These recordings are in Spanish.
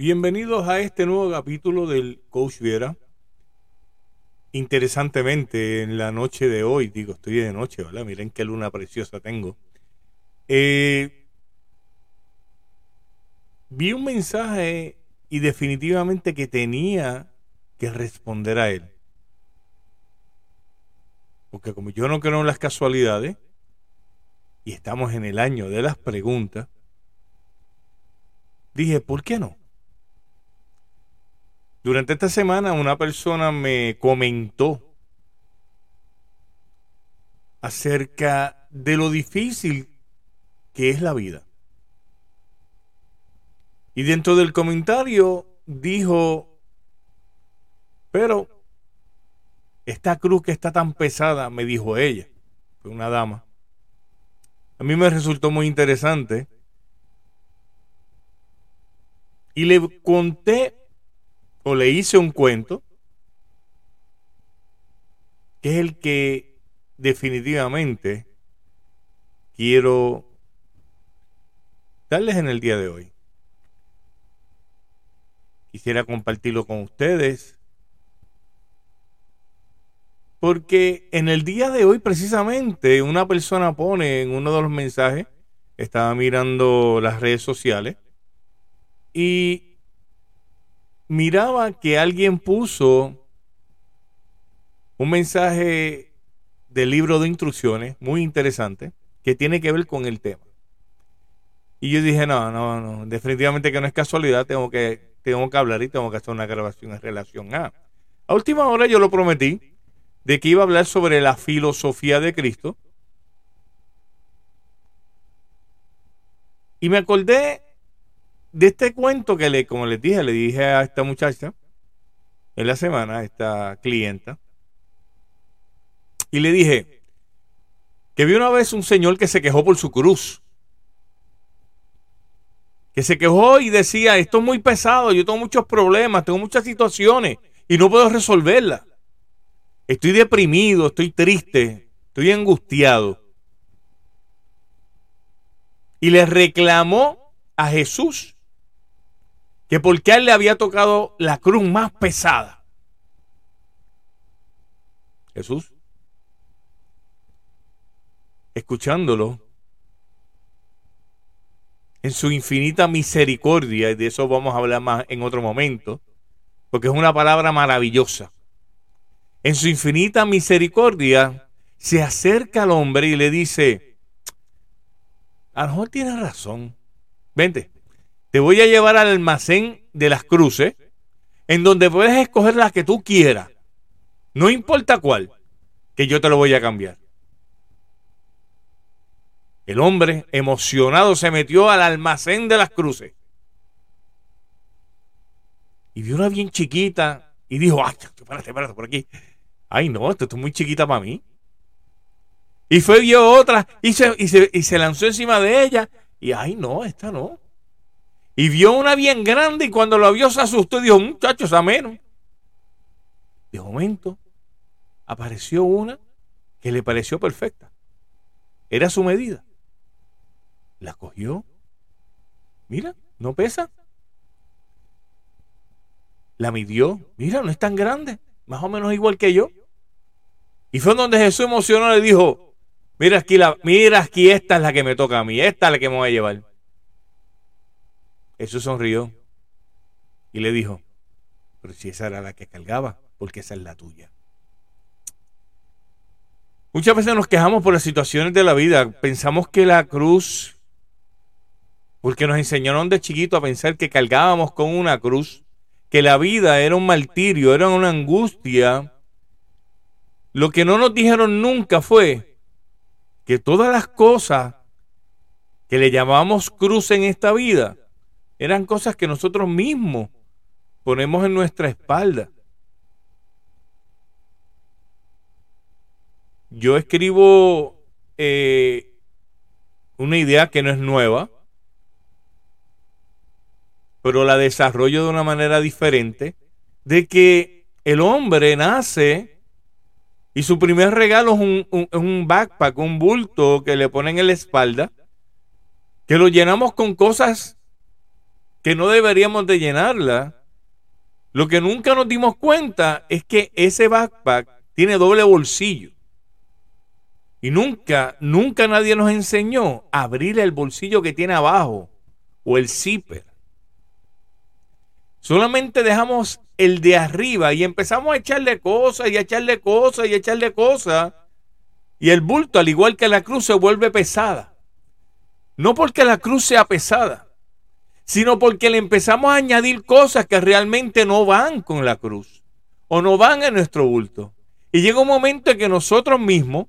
Bienvenidos a este nuevo capítulo del Coach Viera. Interesantemente, en la noche de hoy, digo, estoy de noche, ¿verdad? Miren qué luna preciosa tengo. Eh, vi un mensaje y definitivamente que tenía que responder a él. Porque como yo no creo en las casualidades, y estamos en el año de las preguntas, dije, ¿por qué no? Durante esta semana una persona me comentó acerca de lo difícil que es la vida. Y dentro del comentario dijo, pero esta cruz que está tan pesada, me dijo ella, fue una dama, a mí me resultó muy interesante. Y le conté le hice un cuento que es el que definitivamente quiero darles en el día de hoy. Quisiera compartirlo con ustedes porque en el día de hoy precisamente una persona pone en uno de los mensajes, estaba mirando las redes sociales y miraba que alguien puso un mensaje del libro de instrucciones muy interesante que tiene que ver con el tema. Y yo dije, no, no, no, definitivamente que no es casualidad, tengo que, tengo que hablar y tengo que hacer una grabación en relación a. A última hora yo lo prometí de que iba a hablar sobre la filosofía de Cristo. Y me acordé de este cuento que le, como les dije, le dije a esta muchacha en la semana, a esta clienta, y le dije que vi una vez un señor que se quejó por su cruz. Que se quejó y decía, esto es muy pesado, yo tengo muchos problemas, tengo muchas situaciones y no puedo resolverlas. Estoy deprimido, estoy triste, estoy angustiado. Y le reclamó a Jesús que porque a él le había tocado la cruz más pesada. Jesús, escuchándolo, en su infinita misericordia, y de eso vamos a hablar más en otro momento, porque es una palabra maravillosa. En su infinita misericordia, se acerca al hombre y le dice, a lo mejor tienes razón, vente, te voy a llevar al almacén de las cruces, en donde puedes escoger la que tú quieras, no importa cuál, que yo te lo voy a cambiar. El hombre, emocionado, se metió al almacén de las cruces. Y vio una bien chiquita y dijo, ay, espérate, espérate, por aquí. Ay, no, esto es muy chiquita para mí. Y fue, vio otra y se lanzó encima de ella. Y ay, no, esta no. Y vio una bien grande y cuando lo vio se asustó y dijo, muchachos, a menos. De momento apareció una que le pareció perfecta. Era su medida. La cogió. Mira, no pesa. La midió. Mira, no es tan grande. Más o menos igual que yo. Y fue donde Jesús emocionó le dijo, mira aquí, la, mira aquí, esta es la que me toca a mí. Esta es la que me voy a llevar. Jesús sonrió y le dijo, pero si esa era la que cargaba, porque esa es la tuya. Muchas veces nos quejamos por las situaciones de la vida. Pensamos que la cruz, porque nos enseñaron de chiquito a pensar que cargábamos con una cruz, que la vida era un martirio, era una angustia. Lo que no nos dijeron nunca fue que todas las cosas que le llamamos cruz en esta vida eran cosas que nosotros mismos ponemos en nuestra espalda. Yo escribo eh, una idea que no es nueva, pero la desarrollo de una manera diferente, de que el hombre nace y su primer regalo es un, un backpack, un bulto que le ponen en la espalda, que lo llenamos con cosas que no deberíamos de llenarla. Lo que nunca nos dimos cuenta es que ese backpack tiene doble bolsillo. Y nunca, nunca nadie nos enseñó a abrir el bolsillo que tiene abajo o el zipper. Solamente dejamos el de arriba y empezamos a echarle cosas y a echarle cosas y a echarle cosas. Y el bulto, al igual que la cruz, se vuelve pesada. No porque la cruz sea pesada, sino porque le empezamos a añadir cosas que realmente no van con la cruz o no van en nuestro bulto. Y llega un momento en que nosotros mismos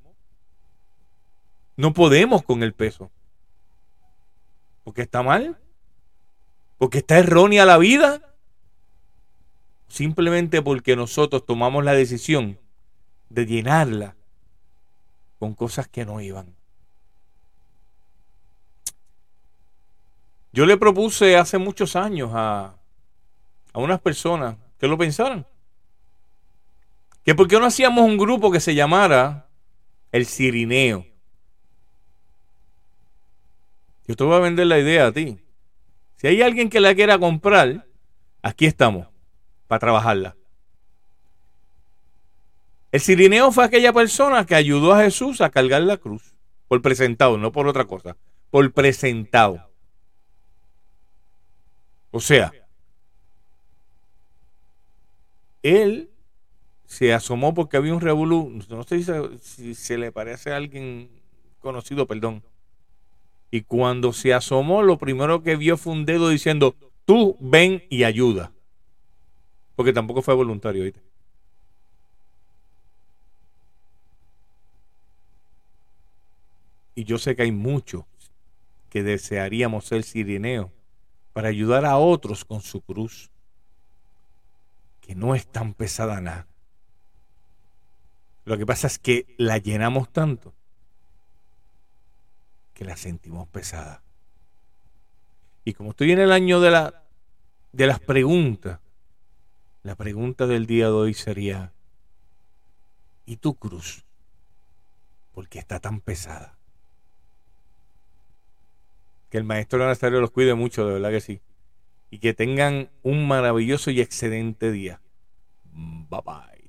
no podemos con el peso. Porque está mal. Porque está errónea la vida. Simplemente porque nosotros tomamos la decisión de llenarla con cosas que no iban. Yo le propuse hace muchos años a, a unas personas que lo pensaran. Que por qué no hacíamos un grupo que se llamara el Cirineo. Yo te voy a vender la idea a ti. Si hay alguien que la quiera comprar, aquí estamos para trabajarla. El cirineo fue aquella persona que ayudó a Jesús a cargar la cruz. Por presentado, no por otra cosa. Por presentado. O sea, él se asomó porque había un revolú. No sé si se le parece a alguien conocido, perdón. Y cuando se asomó, lo primero que vio fue un dedo diciendo, tú ven y ayuda. Porque tampoco fue voluntario, ¿viste? Y yo sé que hay muchos que desearíamos ser sirineos para ayudar a otros con su cruz, que no es tan pesada nada. Lo que pasa es que la llenamos tanto que la sentimos pesada. Y como estoy en el año de, la, de las preguntas, la pregunta del día de hoy sería, ¿y tu cruz? ¿Por qué está tan pesada? Que el maestro Nazario los cuide mucho, de verdad que sí. Y que tengan un maravilloso y excelente día. Bye bye.